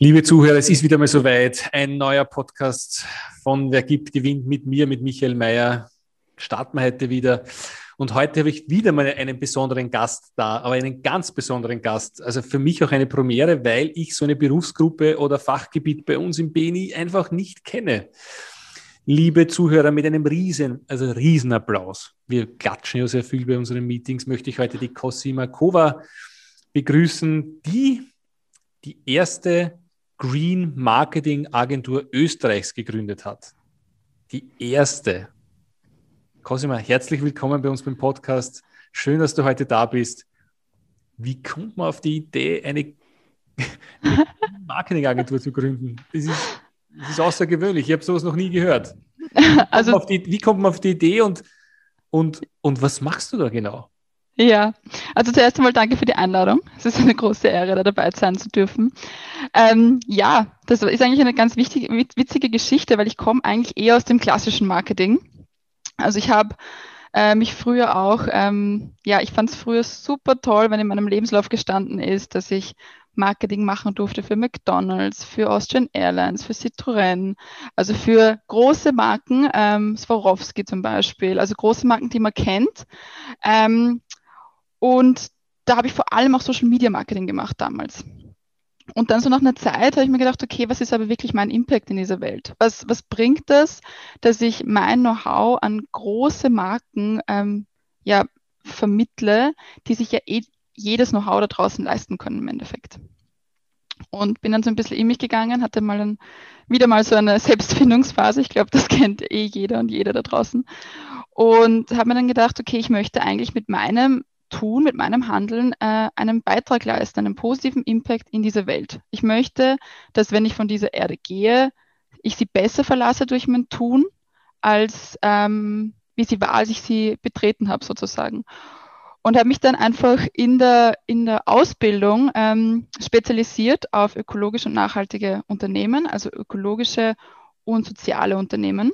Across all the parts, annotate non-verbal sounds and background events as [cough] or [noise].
Liebe Zuhörer, es ist wieder mal soweit. Ein neuer Podcast von Wer gibt, gewinnt mit mir, mit Michael Mayer. Starten wir heute wieder. Und heute habe ich wieder mal einen besonderen Gast da, aber einen ganz besonderen Gast. Also für mich auch eine Premiere, weil ich so eine Berufsgruppe oder Fachgebiet bei uns im BNI einfach nicht kenne. Liebe Zuhörer, mit einem riesen, also Riesenapplaus. Wir klatschen ja sehr viel bei unseren Meetings. Möchte ich heute die Cosima Kova begrüßen, die die erste Green Marketing Agentur Österreichs gegründet hat. Die erste. Cosima, herzlich willkommen bei uns beim Podcast. Schön, dass du heute da bist. Wie kommt man auf die Idee, eine, [laughs] eine Marketingagentur zu gründen? Das ist, das ist außergewöhnlich. Ich habe sowas noch nie gehört. Wie also, die, wie kommt man auf die Idee und, und, und was machst du da genau? Ja, also zuerst einmal danke für die Einladung. Es ist eine große Ehre, da dabei sein zu dürfen. Ähm, ja, das ist eigentlich eine ganz wichtige, witzige Geschichte, weil ich komme eigentlich eher aus dem klassischen Marketing. Also ich habe äh, mich früher auch, ähm, ja, ich fand es früher super toll, wenn in meinem Lebenslauf gestanden ist, dass ich Marketing machen durfte für McDonald's, für Austrian Airlines, für Citroën, also für große Marken, ähm, Swarovski zum Beispiel, also große Marken, die man kennt. Ähm, und da habe ich vor allem auch Social Media Marketing gemacht damals. Und dann so nach einer Zeit habe ich mir gedacht, okay, was ist aber wirklich mein Impact in dieser Welt? Was, was bringt das, dass ich mein Know-how an große Marken ähm, ja, vermittle, die sich ja eh jedes Know-how da draußen leisten können im Endeffekt? Und bin dann so ein bisschen in mich gegangen, hatte mal ein, wieder mal so eine [laughs] Selbstfindungsphase. Ich glaube, das kennt eh jeder und jeder da draußen. Und habe mir dann gedacht, okay, ich möchte eigentlich mit meinem Tun, mit meinem Handeln äh, einen Beitrag leisten, einen positiven Impact in diese Welt. Ich möchte, dass wenn ich von dieser Erde gehe, ich sie besser verlasse durch mein Tun, als ähm, wie sie war, als ich sie betreten habe, sozusagen. Und habe mich dann einfach in der, in der Ausbildung ähm, spezialisiert auf ökologische und nachhaltige Unternehmen, also ökologische und soziale Unternehmen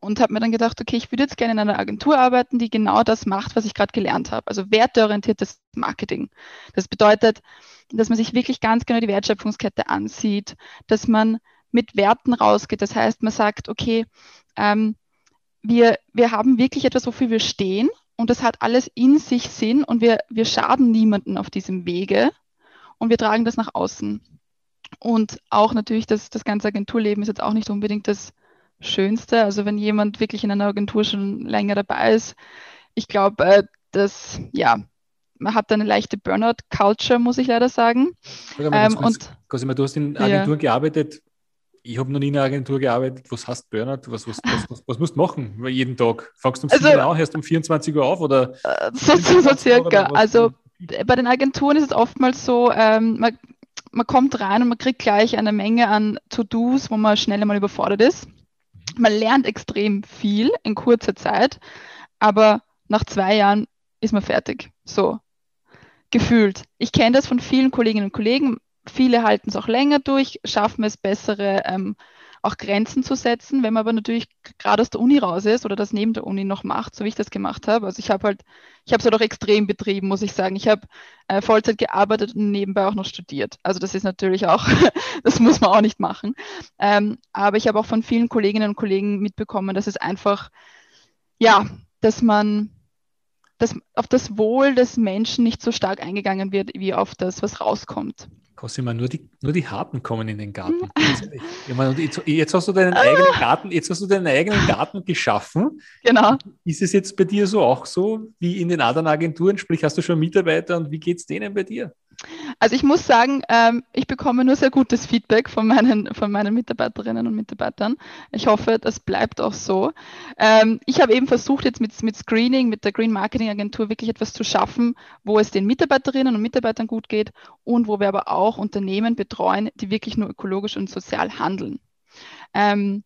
und habe mir dann gedacht, okay, ich würde jetzt gerne in einer Agentur arbeiten, die genau das macht, was ich gerade gelernt habe. Also werteorientiertes Marketing. Das bedeutet, dass man sich wirklich ganz genau die Wertschöpfungskette ansieht, dass man mit Werten rausgeht. Das heißt, man sagt, okay, ähm, wir, wir haben wirklich etwas, wofür wir stehen und das hat alles in sich Sinn und wir, wir schaden niemanden auf diesem Wege und wir tragen das nach außen. Und auch natürlich, das, das ganze Agenturleben ist jetzt auch nicht unbedingt das Schönste. Also wenn jemand wirklich in einer Agentur schon länger dabei ist, ich glaube, äh, dass ja, man hat eine leichte Burnout-Culture, muss ich leider sagen. Ähm, und Cosima, du hast in Agenturen ja. gearbeitet. Ich habe noch nie in einer Agentur gearbeitet. Was heißt Burnout? Was, was, was, was, musst du machen jeden Tag? Fangst du um 7 also, Uhr an, hörst um 24 Uhr auf? Oder äh, so, so, so circa. Also bei den Agenturen ist es oftmals so, ähm, man, man kommt rein und man kriegt gleich eine Menge an To-Dos, wo man schnell einmal überfordert ist man lernt extrem viel in kurzer Zeit, aber nach zwei Jahren ist man fertig. So gefühlt. Ich kenne das von vielen Kolleginnen und Kollegen. Viele halten es auch länger durch, schaffen es bessere ähm, auch Grenzen zu setzen. Wenn man aber natürlich gerade aus der Uni raus ist oder das neben der Uni noch macht, so wie ich das gemacht habe. Also ich habe halt, ich habe es halt auch extrem betrieben, muss ich sagen. Ich habe äh, Vollzeit gearbeitet und nebenbei auch noch studiert. Also das ist natürlich auch, [laughs] das muss man auch nicht machen. Ähm, aber ich habe auch von vielen Kolleginnen und Kollegen mitbekommen, dass es einfach, ja, dass man dass auf das Wohl des Menschen nicht so stark eingegangen wird, wie auf das, was rauskommt. Cosima, nur die, nur die Harten kommen in den Garten. [laughs] ich meine, jetzt, jetzt, hast du deinen eigenen Garten, jetzt hast du deinen eigenen Garten geschaffen. Genau. Ist es jetzt bei dir so auch so wie in den anderen Agenturen? Sprich, hast du schon Mitarbeiter und wie geht es denen bei dir? Also ich muss sagen, ähm, ich bekomme nur sehr gutes Feedback von meinen, von meinen Mitarbeiterinnen und Mitarbeitern. Ich hoffe, das bleibt auch so. Ähm, ich habe eben versucht, jetzt mit, mit Screening, mit der Green Marketing Agentur wirklich etwas zu schaffen, wo es den Mitarbeiterinnen und Mitarbeitern gut geht und wo wir aber auch Unternehmen betreuen, die wirklich nur ökologisch und sozial handeln. Ähm,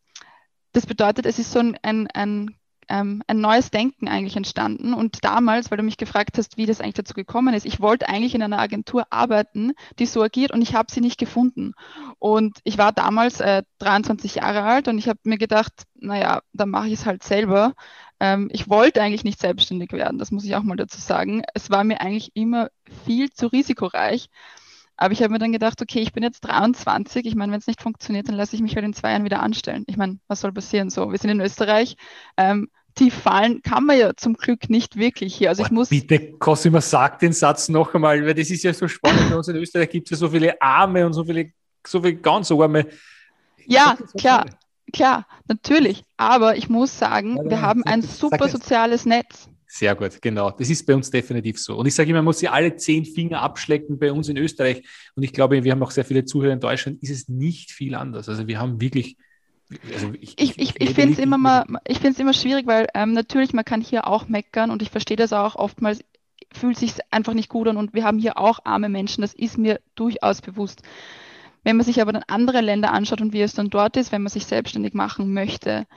das bedeutet, es ist so ein, ein, ein ähm, ein neues Denken eigentlich entstanden. Und damals, weil du mich gefragt hast, wie das eigentlich dazu gekommen ist, ich wollte eigentlich in einer Agentur arbeiten, die so agiert und ich habe sie nicht gefunden. Und ich war damals äh, 23 Jahre alt und ich habe mir gedacht, naja, dann mache ich es halt selber. Ähm, ich wollte eigentlich nicht selbstständig werden, das muss ich auch mal dazu sagen. Es war mir eigentlich immer viel zu risikoreich. Aber ich habe mir dann gedacht, okay, ich bin jetzt 23. Ich meine, wenn es nicht funktioniert, dann lasse ich mich halt in zwei Jahren wieder anstellen. Ich meine, was soll passieren? So, wir sind in Österreich. Ähm, tief fallen kann man ja zum Glück nicht wirklich hier. Also ich muss. Bitte, Cosima, sag den Satz noch einmal, weil das ist ja so spannend. Bei uns in Österreich gibt es ja so viele Arme und so viele, so viele ganz Arme. Ja, klar, klar, natürlich. Aber ich muss sagen, ja, wir haben ein super soziales Netz. Sehr gut, genau. Das ist bei uns definitiv so. Und ich sage immer, man muss sie alle zehn Finger abschlecken bei uns in Österreich. Und ich glaube, wir haben auch sehr viele Zuhörer in Deutschland, ist es nicht viel anders. Also wir haben wirklich. Also ich, ich, ich, ich finde es immer mal, ich finde es immer schwierig, weil ähm, natürlich, man kann hier auch meckern und ich verstehe das auch oftmals, fühlt sich einfach nicht gut an und wir haben hier auch arme Menschen, das ist mir durchaus bewusst. Wenn man sich aber dann andere Länder anschaut und wie es dann dort ist, wenn man sich selbstständig machen möchte,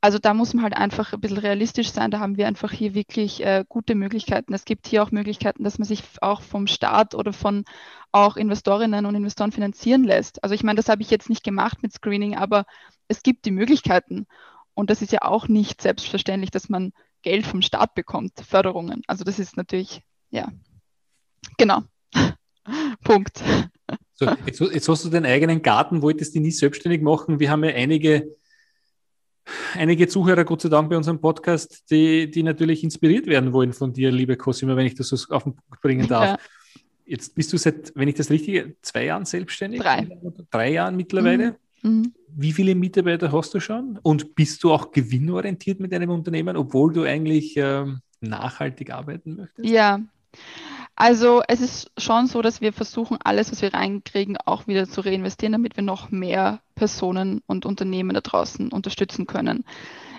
also da muss man halt einfach ein bisschen realistisch sein. Da haben wir einfach hier wirklich äh, gute Möglichkeiten. Es gibt hier auch Möglichkeiten, dass man sich auch vom Staat oder von auch Investorinnen und Investoren finanzieren lässt. Also ich meine, das habe ich jetzt nicht gemacht mit Screening, aber es gibt die Möglichkeiten. Und das ist ja auch nicht selbstverständlich, dass man Geld vom Staat bekommt, Förderungen. Also das ist natürlich, ja, genau. [laughs] Punkt. So, jetzt, jetzt, hast du den eigenen Garten, wolltest du nie selbstständig machen. Wir haben ja einige einige Zuhörer, Gott sei Dank, bei unserem Podcast, die, die natürlich inspiriert werden wollen von dir, liebe Cosima, wenn ich das so auf den Punkt bringen darf. Ja. Jetzt bist du seit, wenn ich das richtige, zwei Jahren selbstständig? Drei. Drei Jahren mittlerweile. Mhm. Mhm. Wie viele Mitarbeiter hast du schon? Und bist du auch gewinnorientiert mit deinem Unternehmen, obwohl du eigentlich ähm, nachhaltig arbeiten möchtest? Ja, also es ist schon so, dass wir versuchen, alles, was wir reinkriegen, auch wieder zu reinvestieren, damit wir noch mehr Personen und Unternehmen da draußen unterstützen können.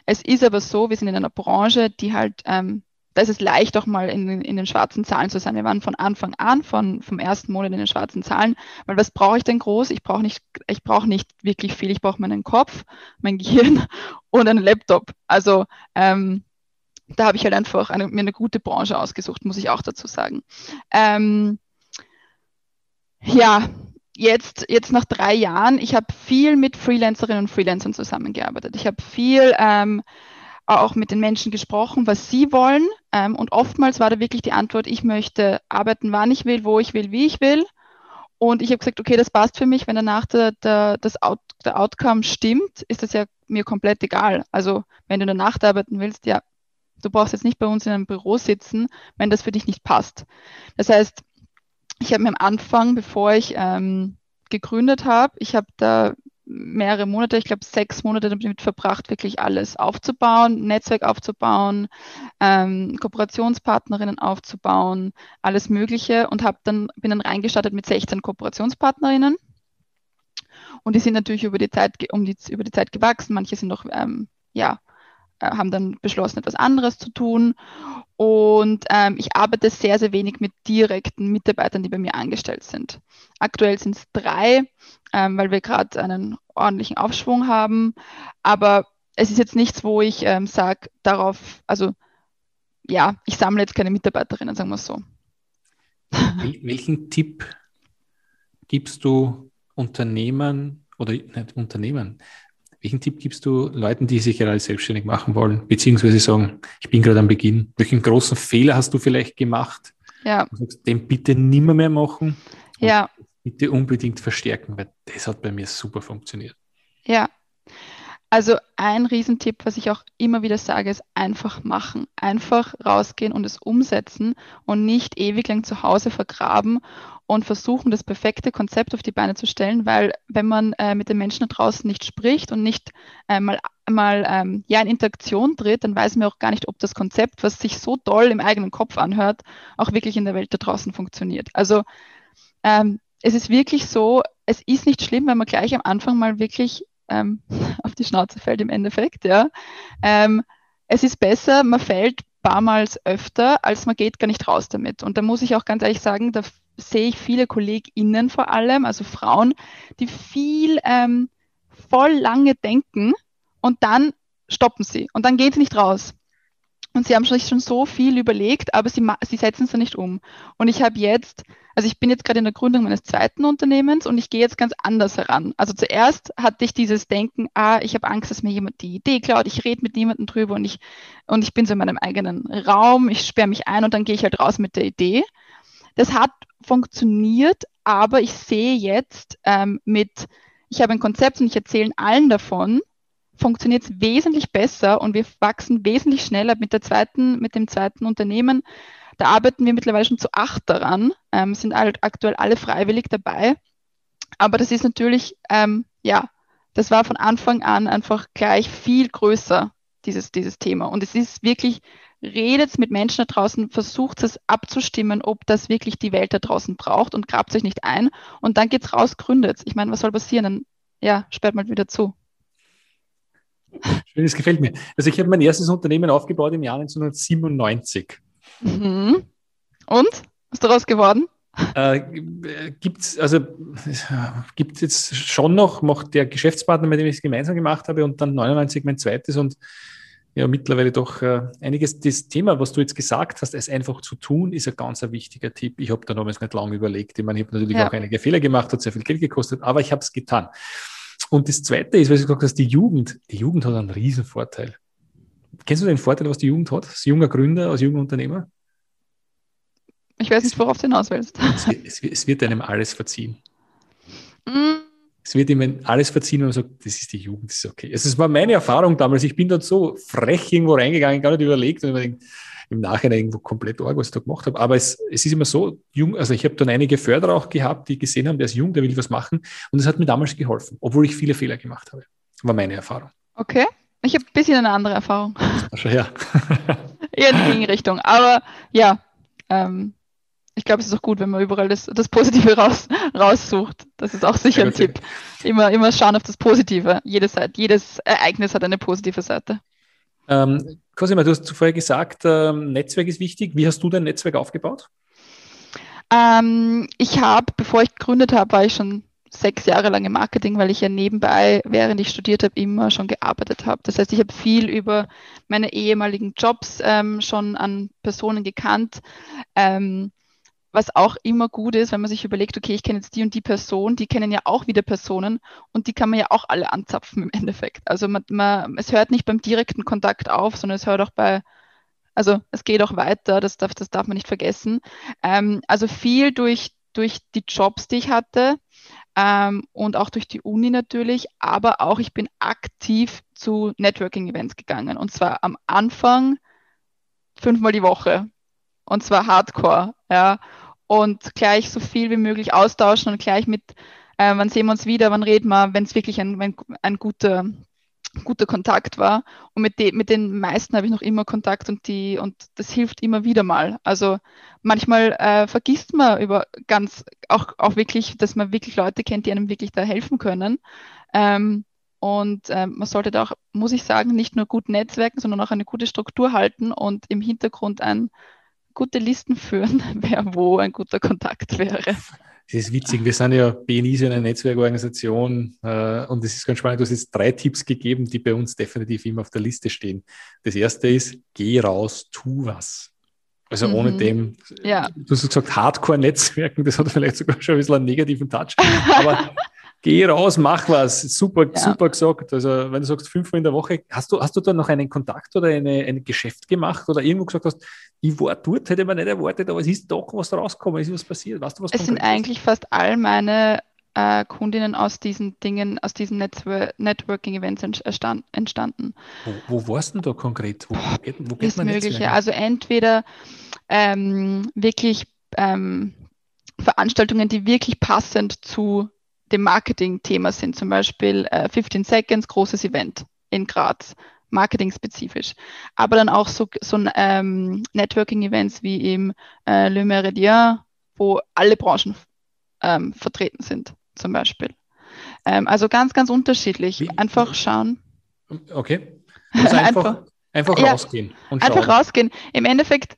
Es ist aber so, wir sind in einer Branche, die halt, ähm, da ist es leicht auch mal in, in den schwarzen Zahlen zu sein. Wir waren von Anfang an, von, vom ersten Monat in den schwarzen Zahlen, weil was brauche ich denn groß? Ich brauche nicht, ich brauche nicht wirklich viel. Ich brauche meinen Kopf, mein Gehirn [laughs] und einen Laptop. Also ähm, da habe ich halt einfach eine, mir eine gute Branche ausgesucht, muss ich auch dazu sagen. Ähm, ja, jetzt, jetzt nach drei Jahren, ich habe viel mit Freelancerinnen und Freelancern zusammengearbeitet. Ich habe viel ähm, auch mit den Menschen gesprochen, was sie wollen. Ähm, und oftmals war da wirklich die Antwort, ich möchte arbeiten, wann ich will, wo ich will, wie ich will. Und ich habe gesagt, okay, das passt für mich. Wenn danach der, der, das Out, der Outcome stimmt, ist das ja mir komplett egal. Also wenn du in der Nacht arbeiten willst, ja, Du brauchst jetzt nicht bei uns in einem Büro sitzen, wenn das für dich nicht passt. Das heißt, ich habe mir am Anfang, bevor ich ähm, gegründet habe, ich habe da mehrere Monate, ich glaube sechs Monate damit verbracht, wirklich alles aufzubauen, Netzwerk aufzubauen, ähm, Kooperationspartnerinnen aufzubauen, alles Mögliche und habe dann bin dann reingestartet mit 16 Kooperationspartnerinnen. Und die sind natürlich über die Zeit um die, über die Zeit gewachsen. Manche sind noch ähm, ja haben dann beschlossen, etwas anderes zu tun. Und ähm, ich arbeite sehr, sehr wenig mit direkten Mitarbeitern, die bei mir angestellt sind. Aktuell sind es drei, ähm, weil wir gerade einen ordentlichen Aufschwung haben. Aber es ist jetzt nichts, wo ich ähm, sage, darauf, also ja, ich sammle jetzt keine Mitarbeiterinnen, sagen wir es so. Welchen Tipp gibst du Unternehmen oder nicht Unternehmen, welchen Tipp gibst du Leuten, die sich gerade selbstständig machen wollen, beziehungsweise sagen, ich bin gerade am Beginn? Welchen großen Fehler hast du vielleicht gemacht? Ja. Sagst, den bitte nimmer mehr machen. Ja. Bitte unbedingt verstärken, weil das hat bei mir super funktioniert. Ja. Also ein Riesentipp, was ich auch immer wieder sage, ist einfach machen. Einfach rausgehen und es umsetzen und nicht ewig lang zu Hause vergraben und versuchen, das perfekte Konzept auf die Beine zu stellen, weil wenn man äh, mit den Menschen da draußen nicht spricht und nicht äh, mal, ähm, ja, in Interaktion tritt, dann weiß man auch gar nicht, ob das Konzept, was sich so toll im eigenen Kopf anhört, auch wirklich in der Welt da draußen funktioniert. Also ähm, es ist wirklich so, es ist nicht schlimm, wenn man gleich am Anfang mal wirklich ähm, [laughs] auf die Schnauze fällt im Endeffekt. Ja. Ähm, es ist besser, man fällt paarmals öfter, als man geht gar nicht raus damit. Und da muss ich auch ganz ehrlich sagen, da sehe ich viele KollegInnen vor allem, also Frauen, die viel ähm, voll lange denken und dann stoppen sie und dann gehen sie nicht raus. Und sie haben sich schon so viel überlegt, aber sie, sie setzen es nicht um. Und ich habe jetzt, also ich bin jetzt gerade in der Gründung meines zweiten Unternehmens und ich gehe jetzt ganz anders heran. Also zuerst hatte ich dieses Denken, ah, ich habe Angst, dass mir jemand die Idee klaut, ich rede mit niemandem drüber und ich, und ich bin so in meinem eigenen Raum, ich sperre mich ein und dann gehe ich halt raus mit der Idee. Das hat funktioniert, aber ich sehe jetzt ähm, mit, ich habe ein Konzept und ich erzähle allen davon funktioniert es wesentlich besser und wir wachsen wesentlich schneller mit, der zweiten, mit dem zweiten Unternehmen. Da arbeiten wir mittlerweile schon zu acht daran, ähm, sind halt aktuell alle freiwillig dabei. Aber das ist natürlich, ähm, ja, das war von Anfang an einfach gleich viel größer, dieses, dieses Thema. Und es ist wirklich, redet mit Menschen da draußen, versucht es abzustimmen, ob das wirklich die Welt da draußen braucht und grabt sich nicht ein. Und dann geht's raus, gründet. Ich meine, was soll passieren? Dann, ja, sperrt mal wieder zu. Schön, das gefällt mir. Also ich habe mein erstes Unternehmen aufgebaut im Jahr 1997. Mhm. Und? Was ist daraus geworden? Äh, gibt es also gibt jetzt schon noch, macht der Geschäftspartner, mit dem ich es gemeinsam gemacht habe, und dann 99 mein zweites und ja, mittlerweile doch äh, einiges. Das Thema, was du jetzt gesagt hast, es einfach zu tun, ist ein ganz ein wichtiger Tipp. Ich habe da damals nicht lange überlegt. Ich meine, ich habe natürlich ja. auch einige Fehler gemacht, hat sehr viel Geld gekostet, aber ich habe es getan. Und das Zweite ist, weil du gesagt hast, die Jugend, die Jugend hat einen riesen Vorteil. Kennst du den Vorteil, was die Jugend hat, als junger Gründer, als junger Unternehmer? Ich weiß nicht, worauf du hinaus willst. Es, es, wird einem alles verziehen. Mm. Es wird ihm alles verziehen und man sagt, das ist die Jugend, das ist okay. Es war meine Erfahrung damals. Ich bin dort so frech irgendwo reingegangen, gar nicht überlegt und ich im Nachhinein irgendwo komplett arg, was ich da gemacht habe. Aber es, es ist immer so, jung, also ich habe dann einige Förderer auch gehabt, die gesehen haben, der ist jung, der will was machen. Und es hat mir damals geholfen, obwohl ich viele Fehler gemacht habe. War meine Erfahrung. Okay. Ich habe ein bisschen eine andere Erfahrung. Schon ja. [laughs] Eher in die Gegenrichtung. Aber ja, ähm, ich glaube, es ist auch gut, wenn man überall das, das Positive raus, raussucht. Das ist auch sicher ein Tipp. Immer, immer schauen auf das Positive. Jedes, jedes Ereignis hat eine positive Seite. Ähm, Cosima, du hast zuvor gesagt, ähm, Netzwerk ist wichtig. Wie hast du dein Netzwerk aufgebaut? Ähm, ich habe, bevor ich gegründet habe, war ich schon sechs Jahre lang im Marketing, weil ich ja nebenbei, während ich studiert habe, immer schon gearbeitet habe. Das heißt, ich habe viel über meine ehemaligen Jobs ähm, schon an Personen gekannt. Ähm, was auch immer gut ist, wenn man sich überlegt, okay, ich kenne jetzt die und die Person, die kennen ja auch wieder Personen und die kann man ja auch alle anzapfen im [laughs] Endeffekt. Also man, man, es hört nicht beim direkten Kontakt auf, sondern es hört auch bei, also es geht auch weiter, das darf, das darf man nicht vergessen. Ähm, also viel durch, durch die Jobs, die ich hatte ähm, und auch durch die Uni natürlich, aber auch ich bin aktiv zu Networking-Events gegangen und zwar am Anfang fünfmal die Woche und zwar Hardcore, ja und gleich so viel wie möglich austauschen und gleich mit, äh, wann sehen wir uns wieder, wann reden wir, wenn es wirklich ein, ein, ein guter, guter Kontakt war. Und mit, de, mit den meisten habe ich noch immer Kontakt und die, und das hilft immer wieder mal. Also manchmal äh, vergisst man über ganz, auch, auch wirklich, dass man wirklich Leute kennt, die einem wirklich da helfen können. Ähm, und äh, man sollte da auch, muss ich sagen, nicht nur gut netzwerken, sondern auch eine gute Struktur halten und im Hintergrund ein gute Listen führen, [laughs] wer wo ein guter Kontakt wäre. Das ist witzig. Wir sind ja BNI so eine Netzwerkorganisation äh, und es ist ganz spannend. Du hast jetzt drei Tipps gegeben, die bei uns definitiv immer auf der Liste stehen. Das erste ist, geh raus, tu was. Also mhm. ohne dem, ja. du hast gesagt, Hardcore-Netzwerken, das hat vielleicht sogar schon ein bisschen einen negativen Touch. Aber [laughs] geh raus, mach was. Super, ja. super gesagt. Also, wenn du sagst, fünfmal in der Woche, hast du, hast du da noch einen Kontakt oder eine, ein Geschäft gemacht oder irgendwo gesagt hast, ich war dort, hätte man nicht erwartet, aber es ist doch was rausgekommen, es ist was passiert. Weißt du, was Es sind eigentlich ist? fast all meine äh, Kundinnen aus diesen Dingen, aus diesen Network Networking-Events entstanden. Wo, wo warst du denn da konkret? Wo, wo geht, wo geht ist Mögliche. Netzwerken? Also entweder ähm, wirklich ähm, Veranstaltungen, die wirklich passend zu dem Marketing-Thema sind, zum Beispiel äh, 15 Seconds, großes Event in Graz, marketing-spezifisch. Aber dann auch so, so ähm, Networking-Events wie im äh, Le Méridien, wo alle Branchen ähm, vertreten sind, zum Beispiel. Ähm, also ganz, ganz unterschiedlich. Wie? Einfach schauen. Okay. Also einfach, einfach, einfach rausgehen. Ja, einfach rausgehen. Im Endeffekt,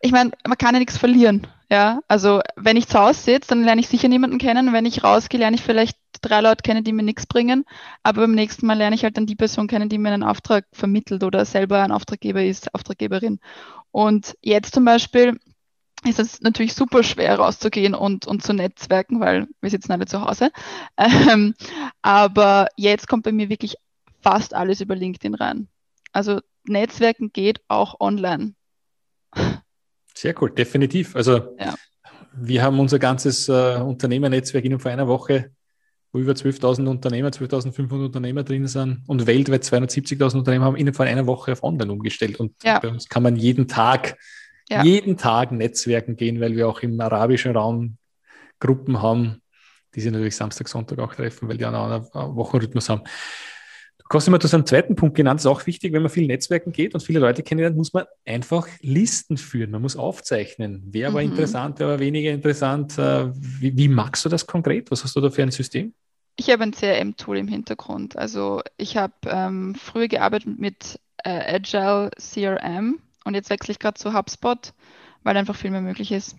ich meine, man kann ja nichts verlieren. Ja, also wenn ich zu Hause sitze, dann lerne ich sicher niemanden kennen. Wenn ich rausgehe, lerne ich vielleicht drei Leute kennen, die mir nichts bringen, aber beim nächsten Mal lerne ich halt dann die Person kennen, die mir einen Auftrag vermittelt oder selber ein Auftraggeber ist, Auftraggeberin. Und jetzt zum Beispiel ist es natürlich super schwer rauszugehen und, und zu netzwerken, weil wir sitzen alle zu Hause. [laughs] Ähm, aber jetzt kommt bei mir wirklich fast alles über LinkedIn rein. Also Netzwerken geht auch online. [laughs] Sehr cool, definitiv. Also ja. wir haben unser ganzes äh, Unternehmernetzwerk innerhalb von einer Woche, wo über 12.000 Unternehmer, 12.500 Unternehmer drin sind und weltweit 270.000 Unternehmer haben innerhalb von einer Woche auf online umgestellt. Und ja. bei uns kann man jeden Tag, ja. jeden Tag Netzwerken gehen, weil wir auch im arabischen Raum Gruppen haben, die sich natürlich Samstag, Sonntag auch treffen, weil die einen anderen Wochenrhythmus haben. Cosima, du hast einen zweiten Punkt genannt, das ist auch wichtig, wenn man viel Netzwerken geht und viele Leute kennenlernt, muss man einfach Listen führen, man muss aufzeichnen, wer war mhm. interessant, wer war weniger interessant. Äh, wie, wie magst du das konkret? Was hast du da für ein System? Ich habe ein CRM-Tool im Hintergrund. Also ich habe ähm, früher gearbeitet mit äh, Agile CRM und jetzt wechsle ich gerade zu HubSpot, weil einfach viel mehr möglich ist.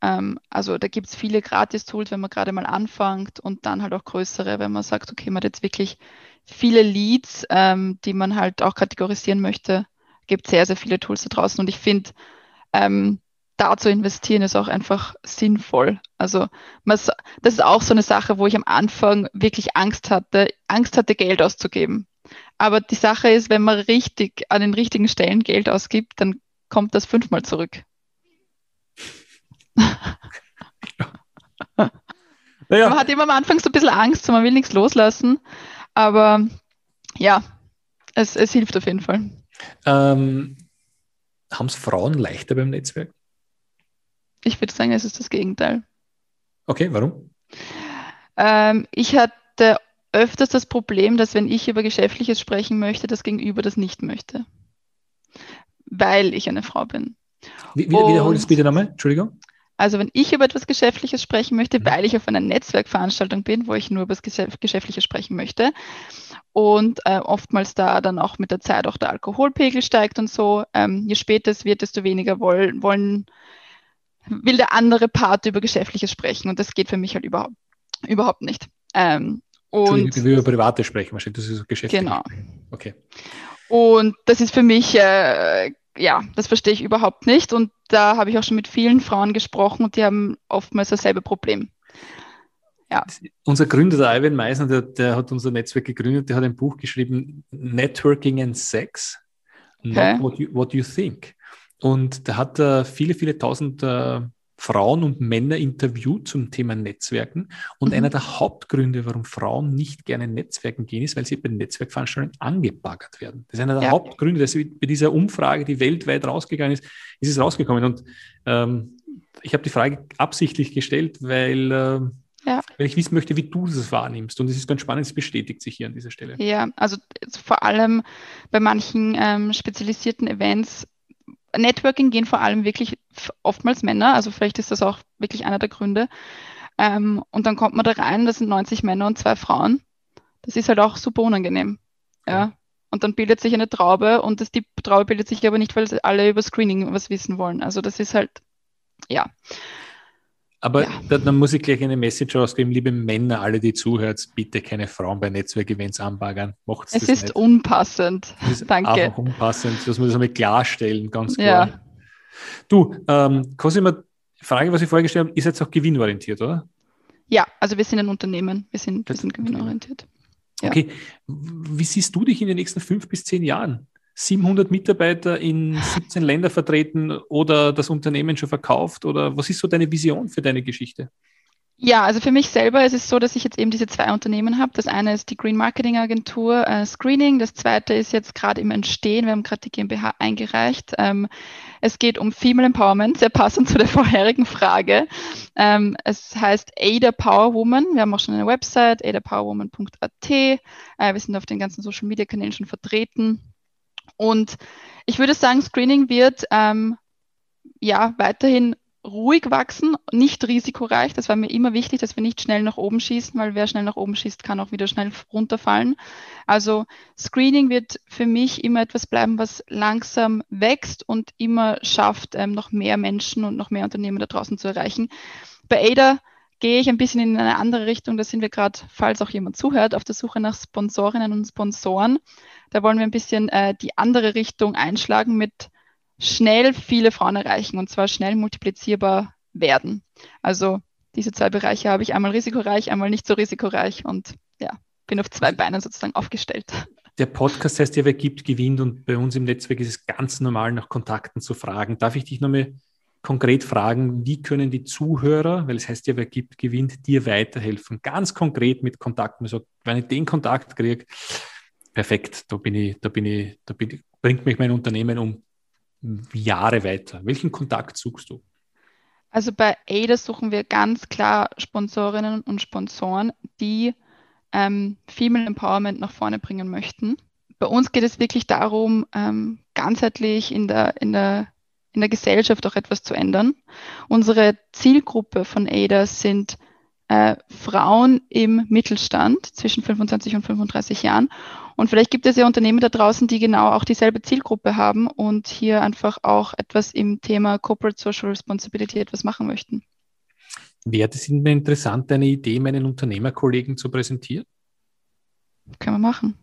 Ähm, also da gibt es viele Gratis-Tools, wenn man gerade mal anfängt und dann halt auch größere, wenn man sagt, okay, man hat jetzt wirklich viele Leads, ähm, die man halt auch kategorisieren möchte. Gibt sehr, sehr viele Tools da draußen und ich finde, ähm, da zu investieren ist auch einfach sinnvoll. Also das ist auch so eine Sache, wo ich am Anfang wirklich Angst hatte, Angst hatte, Geld auszugeben. Aber die Sache ist, wenn man richtig an den richtigen Stellen Geld ausgibt, dann kommt das fünfmal zurück. [laughs] Naja. Man hat immer am Anfang so ein bisschen Angst, so man will nichts loslassen. Aber ja, es, es hilft auf jeden Fall. Ähm, Haben es Frauen leichter beim Netzwerk? Ich würde sagen, es ist das Gegenteil. Okay, warum? Ähm, ich hatte öfters das Problem, dass wenn ich über Geschäftliches sprechen möchte, das Gegenüber das nicht möchte. Weil ich eine Frau bin. Wie, wiederhol es bitte nochmal, Entschuldigung. Also wenn ich über etwas Geschäftliches sprechen möchte, mhm. weil ich auf einer Netzwerkveranstaltung bin, wo ich nur über das Geschäftliche sprechen möchte und äh, oftmals da dann auch mit der Zeit auch der Alkoholpegel steigt und so, ähm, je später es wird, desto weniger wollen, wollen, will der andere Part über Geschäftliches sprechen und das geht für mich halt überhaupt, überhaupt nicht. Ähm, und wie über Private sprechen, wahrscheinlich, das ist so Geschäftlich. Genau. Okay. Und das ist für mich äh, ja, das verstehe ich überhaupt nicht. Und da habe ich auch schon mit vielen Frauen gesprochen und die haben oftmals dasselbe Problem. Ja. Unser Gründer, der Ivan Meisner, der, der, hat unser Netzwerk gegründet, der hat ein Buch geschrieben, Networking and Sex, Not okay. what, you, what You Think. Und der hat äh, viele, viele tausend äh, Frauen und Männer interviewt zum Thema Netzwerken. Und mhm. einer der Hauptgründe, warum Frauen nicht gerne Netzwerken gehen, ist, weil sie bei Netzwerkveranstaltungen angebaggert werden. Das ist einer der ja. Hauptgründe, dass bei dieser Umfrage, die weltweit rausgegangen ist, ist es rausgekommen. Und ähm, ich habe die Frage absichtlich gestellt, weil, äh, ja. weil ich wissen möchte, wie du das wahrnimmst. Und es ist ganz spannend, es bestätigt sich hier an dieser Stelle. Ja, also vor allem bei manchen ähm, spezialisierten Events Networking gehen vor allem wirklich oftmals Männer, also vielleicht ist das auch wirklich einer der Gründe. Ähm, und dann kommt man da rein, das sind 90 Männer und zwei Frauen. Das ist halt auch super unangenehm. Ja. Und dann bildet sich eine Traube und das, die Traube bildet sich aber nicht, weil alle über Screening was wissen wollen. Also das ist halt, ja. Aber ja. da, dann muss ich gleich eine Message rausgeben, liebe Männer, alle, die zuhört, bitte keine Frauen bei Netzwerkevents anbaggern. Macht's es ist nicht. unpassend. Es ist Danke. Einfach unpassend, das muss ich einmal klarstellen, ganz klar. Ja. Du, ähm, Cosima, Frage, was ich vorher gestellt habe, ist jetzt auch gewinnorientiert, oder? Ja, also wir sind ein Unternehmen, wir sind, wir sind gewinnorientiert. Ja. Okay, wie siehst du dich in den nächsten fünf bis zehn Jahren? 700 Mitarbeiter in 17 Länder vertreten oder das Unternehmen schon verkauft? Oder was ist so deine Vision für deine Geschichte? Ja, also für mich selber ist es so, dass ich jetzt eben diese zwei Unternehmen habe. Das eine ist die Green Marketing Agentur äh, Screening. Das zweite ist jetzt gerade im Entstehen. Wir haben gerade die GmbH eingereicht. Ähm, es geht um Female Empowerment, sehr passend zu der vorherigen Frage. Ähm, es heißt Ada Power Woman. Wir haben auch schon eine Website, adapowerwoman.at. Äh, wir sind auf den ganzen Social Media Kanälen schon vertreten. Und ich würde sagen, Screening wird ähm, ja weiterhin ruhig wachsen, nicht risikoreich. Das war mir immer wichtig, dass wir nicht schnell nach oben schießen, weil wer schnell nach oben schießt, kann auch wieder schnell runterfallen. Also Screening wird für mich immer etwas bleiben, was langsam wächst und immer schafft, ähm, noch mehr Menschen und noch mehr Unternehmen da draußen zu erreichen. Bei ADA gehe ich ein bisschen in eine andere Richtung. Da sind wir gerade, falls auch jemand zuhört, auf der Suche nach Sponsorinnen und Sponsoren. Da wollen wir ein bisschen äh, die andere Richtung einschlagen mit schnell viele Frauen erreichen und zwar schnell multiplizierbar werden. Also diese zwei Bereiche habe ich einmal risikoreich, einmal nicht so risikoreich und ja, bin auf zwei Beinen sozusagen aufgestellt. Der Podcast heißt ja, wer gibt, gewinnt und bei uns im Netzwerk ist es ganz normal, nach Kontakten zu fragen. Darf ich dich nochmal konkret fragen, wie können die Zuhörer, weil es heißt ja, wer gibt, gewinnt, dir weiterhelfen? Ganz konkret mit Kontakten. Also, wenn ich den Kontakt kriege, perfekt, da bin ich, da bin ich, da bin ich, bringt mich mein Unternehmen um Jahre weiter. Welchen Kontakt suchst du? Also bei ADA suchen wir ganz klar Sponsorinnen und Sponsoren, die ähm, Female Empowerment nach vorne bringen möchten. Bei uns geht es wirklich darum, ähm, ganzheitlich in der, in der in der Gesellschaft auch etwas zu ändern. Unsere Zielgruppe von ADA sind äh, Frauen im Mittelstand zwischen 25 und 35 Jahren. Und vielleicht gibt es ja Unternehmen da draußen, die genau auch dieselbe Zielgruppe haben und hier einfach auch etwas im Thema Corporate Social Responsibility etwas machen möchten. Wäre es Ihnen interessant, eine Idee meinen Unternehmerkollegen zu präsentieren? Können wir machen.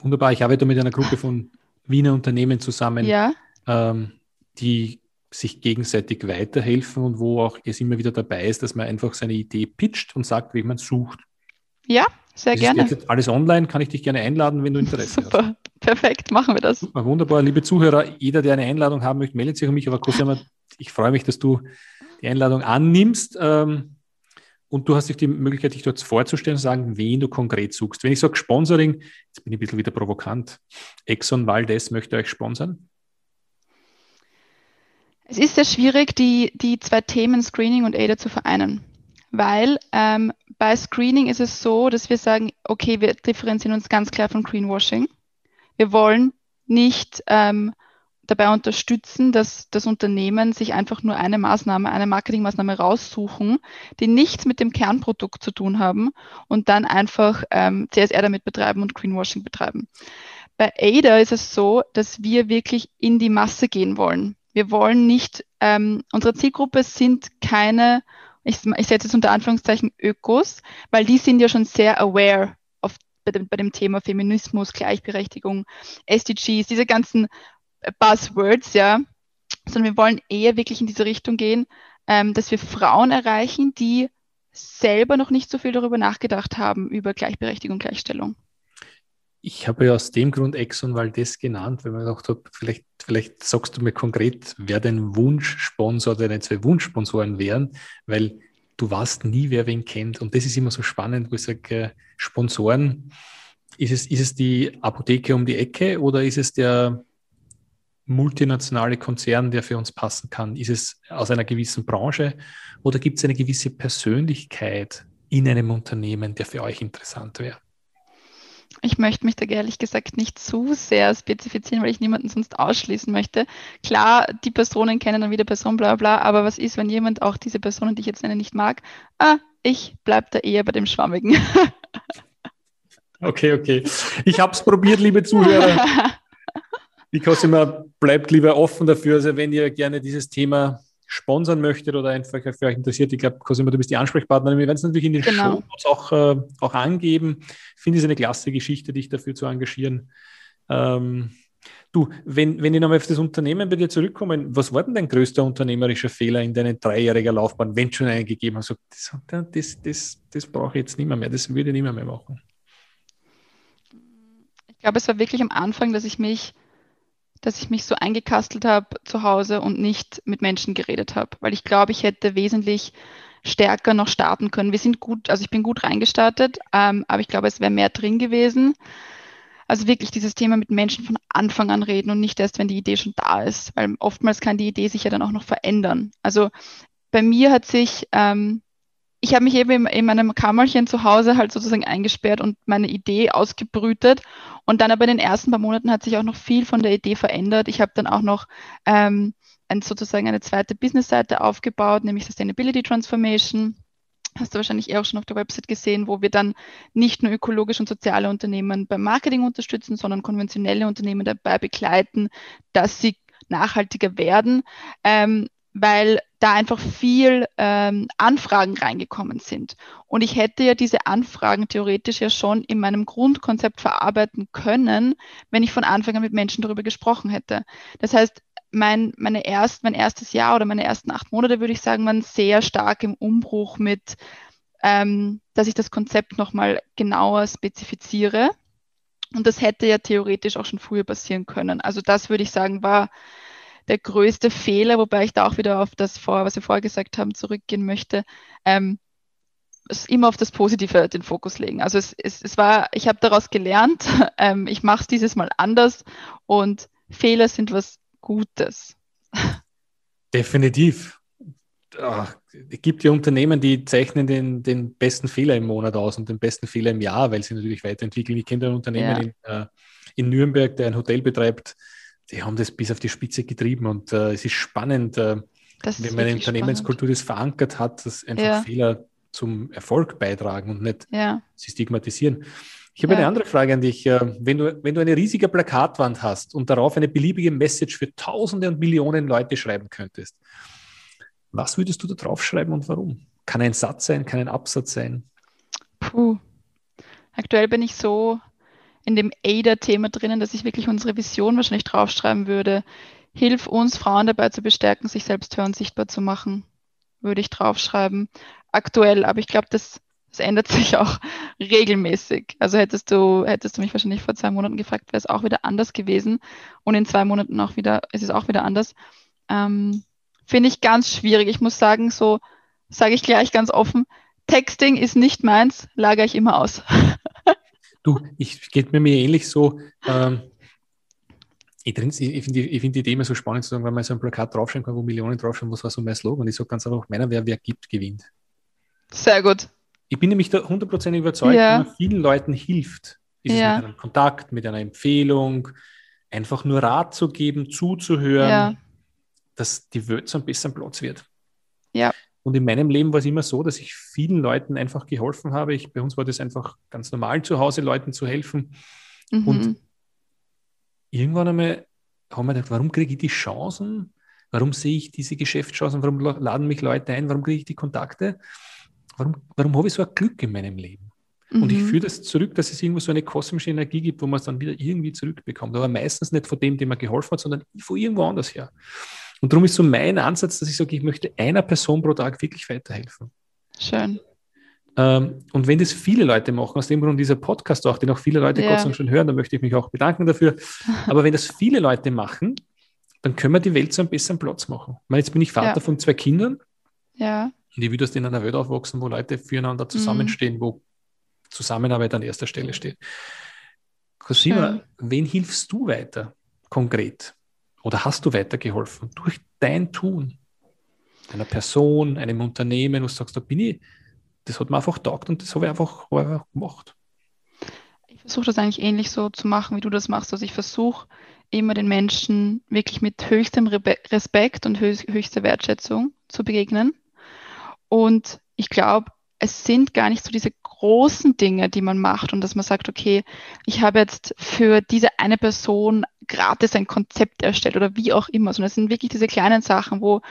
Wunderbar. Ich arbeite mit einer Gruppe von Wiener Unternehmen zusammen. Ja. Ähm, die sich gegenseitig weiterhelfen und wo auch es immer wieder dabei ist, dass man einfach seine Idee pitcht und sagt, wie man sucht. Ja, sehr das gerne. Ist jetzt alles online, kann ich dich gerne einladen, wenn du Interesse Super. hast. Super, perfekt, machen wir das. Super, wunderbar, liebe Zuhörer, jeder, der eine Einladung haben möchte, meldet sich an mich, aber Cosima, ich freue mich, dass du die Einladung annimmst. Ähm, und du hast dich die Möglichkeit, dich dort vorzustellen und sagen, wen du konkret suchst. Wenn ich sage Sponsoring, jetzt bin ich ein bisschen wieder provokant. Exxon Valdez möchte euch sponsern. Es ist sehr schwierig, die, die zwei Themen Screening und ADA zu vereinen, weil ähm, bei Screening ist es so, dass wir sagen, okay, wir differenzieren uns ganz klar von Greenwashing. Wir wollen nicht ähm, dabei unterstützen, dass das Unternehmen sich einfach nur eine Maßnahme, eine Marketingmaßnahme raussuchen, die nichts mit dem Kernprodukt zu tun haben und dann einfach ähm, CSR damit betreiben und Greenwashing betreiben. Bei ADA ist es so, dass wir wirklich in die Masse gehen wollen. Wir wollen nicht, ähm, unsere Zielgruppe sind keine, ich, ich setze es unter Anführungszeichen Ökos, weil die sind ja schon sehr aware of, bei, dem, bei dem Thema Feminismus, Gleichberechtigung, SDGs, diese ganzen Buzzwords, ja, sondern wir wollen eher wirklich in diese Richtung gehen, ähm, dass wir Frauen erreichen, die selber noch nicht so viel darüber nachgedacht haben, über Gleichberechtigung, Gleichstellung. Ich habe ja aus dem Grund Exxon Valdez genannt, weil man gedacht habe, vielleicht, vielleicht sagst du mir konkret, wer dein Wunschsponsor, deine zwei Wunschsponsoren wären, weil du weißt nie, wer wen kennt. Und das ist immer so spannend, wo ich sage, äh, Sponsoren, ist es, ist es die Apotheke um die Ecke oder ist es der multinationale Konzern, der für uns passen kann? Ist es aus einer gewissen Branche oder gibt es eine gewisse Persönlichkeit in einem Unternehmen, der für euch interessant wäre? Ich möchte mich da ehrlich gesagt nicht zu sehr spezifizieren, weil ich niemanden sonst ausschließen möchte. Klar, die Personen kennen dann wieder Person, bla bla, aber was ist, wenn jemand auch diese Personen, die ich jetzt nenne, nicht mag? Ah, ich bleibe da eher bei dem Schwammigen. Okay, okay. Ich habe es probiert, liebe Zuhörer. Ich kann immer, bleibt lieber offen dafür. Also wenn ihr gerne dieses Thema sponsern möchtet oder einfach für euch interessiert, ich glaube, Cosima, du bist die Ansprechpartnerin. Wir werden es natürlich in den genau. Show auch, äh, auch angeben. Ich finde es eine klasse Geschichte, dich dafür zu engagieren. Ähm, du, wenn, wenn ich nochmal auf das Unternehmen bei dir zurückkomme, was war denn dein größter unternehmerischer Fehler in deiner dreijährigen Laufbahn, wenn schon einen gegeben hast? das, das, das, das brauche ich jetzt nicht mehr, mehr, das würde ich nicht mehr, mehr machen. Ich glaube, es war wirklich am Anfang, dass ich mich dass ich mich so eingekastelt habe zu Hause und nicht mit Menschen geredet habe, weil ich glaube, ich hätte wesentlich stärker noch starten können. Wir sind gut, also ich bin gut reingestartet, ähm, aber ich glaube, es wäre mehr drin gewesen. Also wirklich dieses Thema mit Menschen von Anfang an reden und nicht erst, wenn die Idee schon da ist, weil oftmals kann die Idee sich ja dann auch noch verändern. Also bei mir hat sich ähm, ich habe mich eben in, in, meinem Kammerchen zu Hause halt sozusagen eingesperrt und meine Idee ausgebrütet. Und dann aber in den ersten paar Monaten hat sich auch noch viel von der Idee verändert. Ich habe dann auch noch ähm, ein, sozusagen eine zweite Businessseite aufgebaut, nämlich Sustainability Transformation. Hast du wahrscheinlich eh auch schon auf der Website gesehen, wo wir dann nicht nur ökologische und soziale Unternehmen beim Marketing unterstützen, sondern konventionelle Unternehmen dabei begleiten, dass sie nachhaltiger werden. Ähm, weil da einfach viel ähm, Anfragen reingekommen sind. Und ich hätte ja diese Anfragen theoretisch ja schon in meinem Grundkonzept verarbeiten können, wenn ich von Anfang an mit Menschen darüber gesprochen hätte. Das heißt, mein, meine erst, mein erstes Jahr oder meine ersten acht Monate, würde ich sagen, waren sehr stark im Umbruch mit, ähm, dass ich das Konzept nochmal genauer spezifiziere. Und das hätte ja theoretisch auch schon früher passieren können. Also das würde ich sagen, war der größte Fehler, wobei ich da auch wieder auf das, vor, was wir vorher gesagt haben, zurückgehen möchte. Ähm, immer auf das Positive den Fokus legen. Also es, es, es war, ich habe daraus gelernt, [laughs] ähm, ich mache es dieses Mal anders und Fehler sind was Gutes. Definitiv. Ach, es gibt ja Unternehmen, die zeichnen den, den besten Fehler im Monat aus und den besten Fehler im Jahr, weil sie natürlich weiterentwickeln. Ich kenne ein Unternehmen ja. in, äh, in Nürnberg, der ein Hotel betreibt, die haben das bis auf die Spitze getrieben und äh, es ist spannend, äh, das wenn man eine Unternehmenskultur das verankert hat, dass einfach ja. Fehler zum Erfolg beitragen und nicht ja. sie stigmatisieren. Ich habe ja. eine andere Frage an dich. Äh, wenn du, wenn du eine riesige Plakatwand hast und darauf eine beliebige Message für Tausende und Millionen Leute schreiben könntest, was würdest du da draufschreiben und warum? Kann ein Satz sein, kann ein Absatz sein? Puh. Aktuell bin ich so in dem ADA-Thema drinnen, dass ich wirklich unsere Vision wahrscheinlich draufschreiben würde. Hilf uns Frauen dabei zu bestärken, sich selbst hören, sichtbar zu machen, würde ich draufschreiben. Aktuell, aber ich glaube, das, das ändert [laughs] sich auch regelmäßig. Also hättest du, hättest du mich wahrscheinlich vor zwei Monaten gefragt, wäre es auch wieder anders gewesen. Und in zwei Monaten auch wieder, ist es auch wieder anders. Ähm, Finde ich ganz schwierig. Ich muss sagen, so sage ich gleich ganz offen, Texting ist nicht meins, lagere ich immer aus. [laughs] Du, ich geht mir mir ähnlich so. Ähm, ich, ich finde die, find die Idee immer so spannend zu sagen, wenn man so ein Plakat draufschreiben kann, wo Millionen draufschreiben, was war so mein Slogan? Ich sage ganz einfach, meiner wer, wer gibt, gewinnt. Sehr gut. Ich bin nämlich da hundertprozentig überzeugt, ja. wenn man vielen Leuten hilft, ist ja. es mit einem Kontakt, mit einer Empfehlung, einfach nur Rat zu geben, zuzuhören, ja. dass die Welt so ein bisschen Platz wird. Ja. Und in meinem Leben war es immer so, dass ich vielen Leuten einfach geholfen habe. Ich, bei uns war das einfach ganz normal zu Hause, Leuten zu helfen. Mhm. Und irgendwann einmal haben wir gedacht, warum kriege ich die Chancen? Warum sehe ich diese Geschäftschancen? Warum laden mich Leute ein? Warum kriege ich die Kontakte? Warum, warum habe ich so ein Glück in meinem Leben? Mhm. Und ich mhm. führe das zurück, dass es irgendwo so eine kosmische Energie gibt, wo man es dann wieder irgendwie zurückbekommt. Aber meistens nicht von dem, dem man geholfen hat, sondern von irgendwo anders her. Und darum ist so mein Ansatz, dass ich sage, ich möchte einer Person pro Tag wirklich weiterhelfen. Schön. Ähm, und wenn das viele Leute machen, aus dem Grund dieser Podcast auch, den auch viele Leute ja. Gott sei Dank schon hören, dann möchte ich mich auch bedanken dafür. [laughs] Aber wenn das viele Leute machen, dann können wir die Welt zu einem besseren Platz machen. Ich meine, jetzt bin ich Vater ja. von zwei Kindern. Ja. Und ich dass die in einer Welt aufwachsen, wo Leute füreinander zusammenstehen, mhm. wo Zusammenarbeit an erster Stelle steht. Cosima, wen hilfst du weiter konkret? Oder hast du weitergeholfen durch dein Tun? Einer Person, einem Unternehmen, wo du sagst, da bin ich, das hat mir einfach taugt und das habe ich einfach, hab ich einfach gemacht. Ich versuche das eigentlich ähnlich so zu machen, wie du das machst. Also ich versuche immer den Menschen wirklich mit höchstem Respekt und höchster Wertschätzung zu begegnen. Und ich glaube, es sind gar nicht so diese großen Dinge, die man macht und dass man sagt, okay, ich habe jetzt für diese eine Person gratis ein Konzept erstellt oder wie auch immer, sondern es sind wirklich diese kleinen Sachen, wo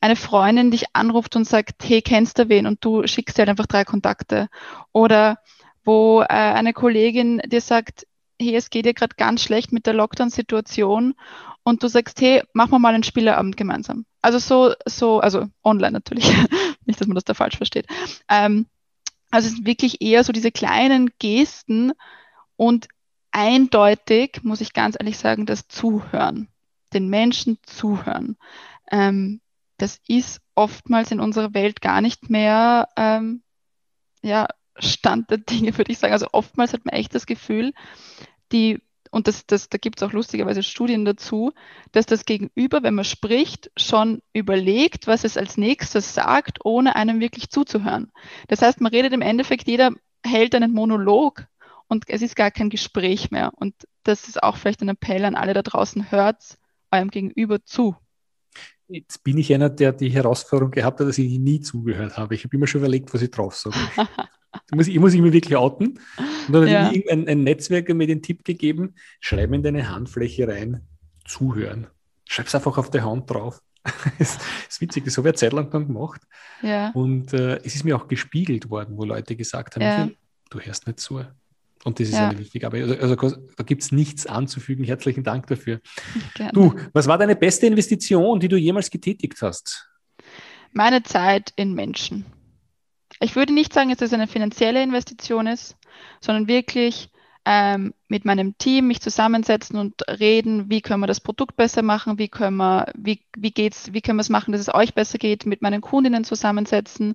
eine Freundin dich anruft und sagt, hey, kennst du wen? Und du schickst dir halt einfach drei Kontakte. Oder wo äh, eine Kollegin dir sagt, hey, es geht dir gerade ganz schlecht mit der Lockdown-Situation und du sagst, hey, machen wir mal einen Spieleabend gemeinsam. Also so, so, also online natürlich, [laughs] nicht, dass man das da falsch versteht. Ähm, also es sind wirklich eher so diese kleinen Gesten und eindeutig, muss ich ganz ehrlich sagen, das Zuhören, den Menschen zuhören. Ähm, das ist oftmals in unserer Welt gar nicht mehr ähm, ja, Stand der Dinge, würde ich sagen. Also oftmals hat man echt das Gefühl, die, und das, das, da gibt es auch lustigerweise Studien dazu, dass das Gegenüber, wenn man spricht, schon überlegt, was es als nächstes sagt, ohne einem wirklich zuzuhören. Das heißt, man redet im Endeffekt, jeder hält einen Monolog und es ist gar kein Gespräch mehr. Und das ist auch vielleicht ein Appell an alle da draußen, hört eurem Gegenüber zu. Jetzt bin ich einer, der die Herausforderung gehabt hat, dass ich nie zugehört habe. Ich habe immer schon überlegt, was ich drauf sage. [laughs] Ich muss, ich muss mich wirklich outen. Und dann ja. hat irgendein ein Netzwerker mir den Tipp gegeben, schreib in deine Handfläche rein, zuhören. Schreib es einfach auf der Hand drauf, [laughs] Es ist witzig, das habe ich eine Zeit lang dann gemacht. Ja. Und äh, es ist mir auch gespiegelt worden, wo Leute gesagt haben, Ja. Du hörst nicht zu. Und das ist Ja. eine wichtige Arbeit. Also, also da gibt es nichts anzufügen. Herzlichen Dank dafür. Gerne. Du, was war deine beste Investition, die du jemals getätigt hast? Meine Zeit in Menschen. Ich würde nicht sagen, dass das eine finanzielle Investition ist, sondern wirklich ähm, mit meinem Team mich zusammensetzen und reden, wie können wir das Produkt besser machen, wie können wir, wie, wie geht's, wie können wir es machen, dass es euch besser geht, mit meinen Kundinnen zusammensetzen.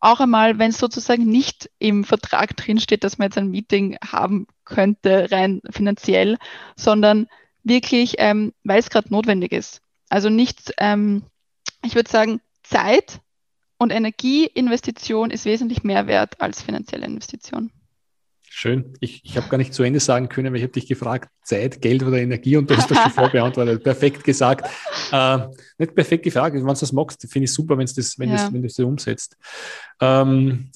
Auch einmal, wenn es sozusagen nicht im Vertrag drinsteht, dass man jetzt ein Meeting haben könnte, rein finanziell, sondern wirklich, ähm, weil es gerade notwendig ist. Also nicht, ähm, ich würde sagen, Zeit und Energieinvestition ist wesentlich mehr wert als finanzielle Investition. Schön. Ich, ich habe gar nicht zu Ende sagen können, weil ich habe dich gefragt, Zeit, Geld oder Energie und du hast das schon [laughs] vorbeantwortet. Perfekt gesagt. Äh, nicht perfekt gefragt, wenn du das magst, finde ich super, wenn's das, wenn Ja. das, wenn du das umsetzt. Ähm,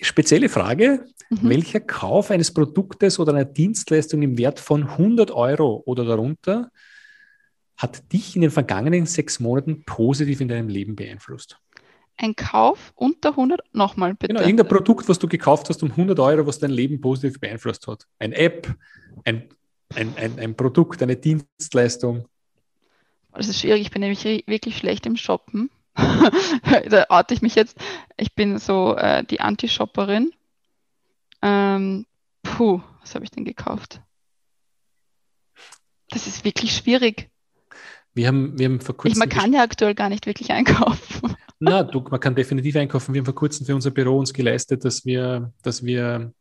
spezielle Frage, Mhm. welcher Kauf eines Produktes oder einer Dienstleistung im Wert von 100 Euro oder darunter hat dich in den vergangenen sechs Monaten positiv in deinem Leben beeinflusst? Ein Kauf unter 100, nochmal bitte. Genau, irgendein Produkt, was du gekauft hast um 100 Euro, was dein Leben positiv beeinflusst hat. Ein App, ein, ein, ein, ein Produkt, eine Dienstleistung. Das ist schwierig, ich bin nämlich wirklich schlecht im Shoppen. [laughs] da oute ich mich jetzt. Ich bin so äh, die Anti-Shopperin. Ähm, puh, was habe ich denn gekauft? Das ist wirklich schwierig. Wir haben, wir haben vor Ich, kurzem. man kann ja aktuell gar nicht wirklich einkaufen. Na, du, man kann definitiv einkaufen. Wir haben vor kurzem für unser Büro uns geleistet, dass wir, dass wir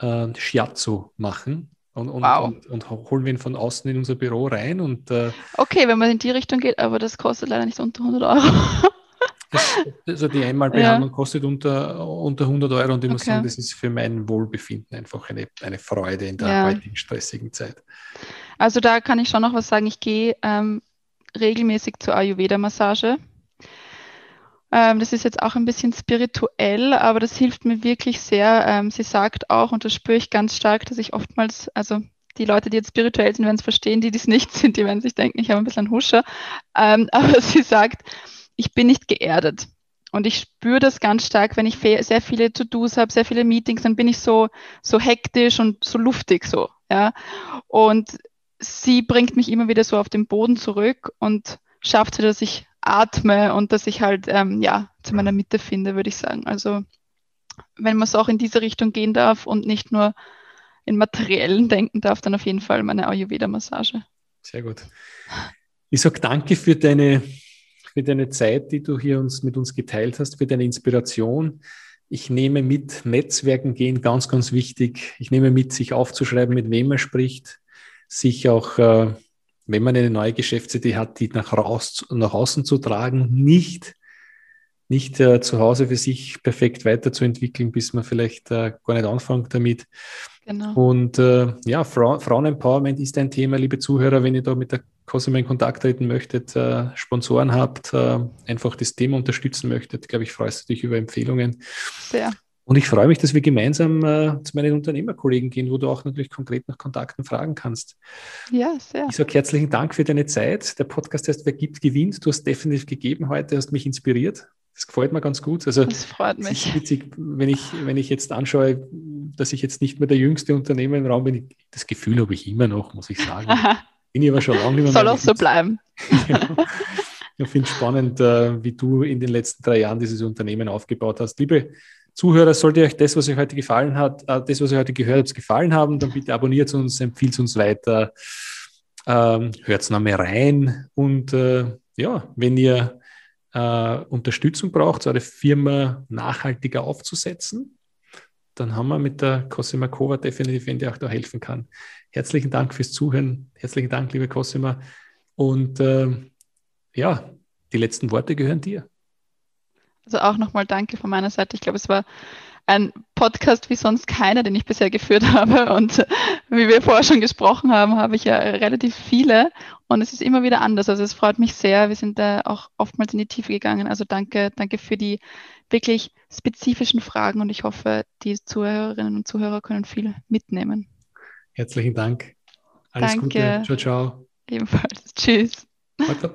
äh, Shiatsu machen. Und, und, Wow. und, und holen wir ihn von außen in unser Büro rein. Und äh, Okay, wenn man in die Richtung geht, aber das kostet leider nicht unter 100 Euro. [laughs] das, also die Einmalbehandlung kostet unter, unter 100 Euro. Und ich muss Okay. sagen, das ist für mein Wohlbefinden einfach eine, eine Freude in der Ja. heutigen stressigen Zeit. Also da kann ich schon noch was sagen. Ich gehe ähm, regelmäßig zur Ayurveda-Massage. Ähm, das ist jetzt auch ein bisschen spirituell, aber das hilft mir wirklich sehr. Ähm, sie sagt auch, und das spüre ich ganz stark, dass ich oftmals, also die Leute, die jetzt spirituell sind, werden es verstehen, die dies nicht [laughs] sind, die werden sich denken, ich habe ein bisschen einen Huscher. Ähm, [laughs] aber sie sagt, ich bin nicht geerdet. Und ich spüre das ganz stark, wenn ich sehr viele To-Dos habe, sehr viele Meetings, dann bin ich so, so hektisch und so luftig so, ja. Und sie bringt mich immer wieder so auf den Boden zurück und schafft es, dass ich atme und dass ich halt ähm, ja zu meiner Mitte finde, würde ich sagen. Also wenn man so auch in diese Richtung gehen darf und nicht nur in materiellen denken darf, dann auf jeden Fall meine Ayurveda-Massage. Sehr gut. Ich sage danke für deine, für deine Zeit, die du hier uns, mit uns geteilt hast, für deine Inspiration. Ich nehme mit, Netzwerken gehen, ganz, ganz wichtig. Ich nehme mit, sich aufzuschreiben, mit wem man spricht, sich auch, äh, wenn man eine neue Geschäftsidee hat, die nach, raus, nach außen zu tragen, nicht, nicht äh, zu Hause für sich perfekt weiterzuentwickeln, bis man vielleicht äh, gar nicht anfängt damit. Genau. Und äh, ja, Frau, Frauenempowerment ist ein Thema, liebe Zuhörer, wenn ihr da mit der Cosima in Kontakt treten möchtet, äh, Sponsoren habt, äh, einfach das Thema unterstützen möchtet, glaube ich, freust du dich über Empfehlungen. Sehr. Und ich freue mich, dass wir gemeinsam äh, zu meinen Unternehmerkollegen gehen, wo du auch natürlich konkret nach Kontakten fragen kannst. Ja, sehr. Ich sage herzlichen Dank für deine Zeit. Der Podcast heißt Wer gibt, gewinnt. Du hast definitiv gegeben heute, hast mich inspiriert. Das gefällt mir ganz gut. Also Das freut es mich. ist witzig, wenn ich, wenn ich jetzt anschaue, dass ich jetzt nicht mehr der jüngste Unternehmer im Raum bin. Das Gefühl habe ich immer noch, muss ich sagen. Bin ich aber schon lange nicht mehr. Soll auch so bleiben. Ich finde es spannend, äh, wie du in den letzten drei Jahren dieses Unternehmen aufgebaut hast. Liebe Zuhörer, sollte euch das, was euch heute gefallen hat, äh, das, was ihr heute gehört habt, gefallen haben, dann bitte abonniert uns, empfiehlt uns weiter, ähm, hört noch mal rein und äh, ja, wenn ihr äh, Unterstützung braucht, eure Firma nachhaltiger aufzusetzen, dann haben wir mit der Cosima Kova definitiv, wenn die auch da helfen kann. Herzlichen Dank fürs Zuhören. Herzlichen Dank, liebe Cosima. Und äh, ja, die letzten Worte gehören dir. Also auch nochmal danke von meiner Seite. Ich glaube, es war ein Podcast wie sonst keiner, den ich bisher geführt [laughs] habe. Und wie wir vorher schon gesprochen haben, habe ich ja relativ viele. Und es ist immer wieder anders. Also es freut mich sehr. Wir sind da auch oftmals in die Tiefe gegangen. Also danke, danke für die wirklich spezifischen Fragen. Und ich hoffe, die Zuhörerinnen und Zuhörer können viel mitnehmen. Herzlichen Dank. Alles Danke. Gute. Ciao, ciao. Ebenfalls. Tschüss. Weiter.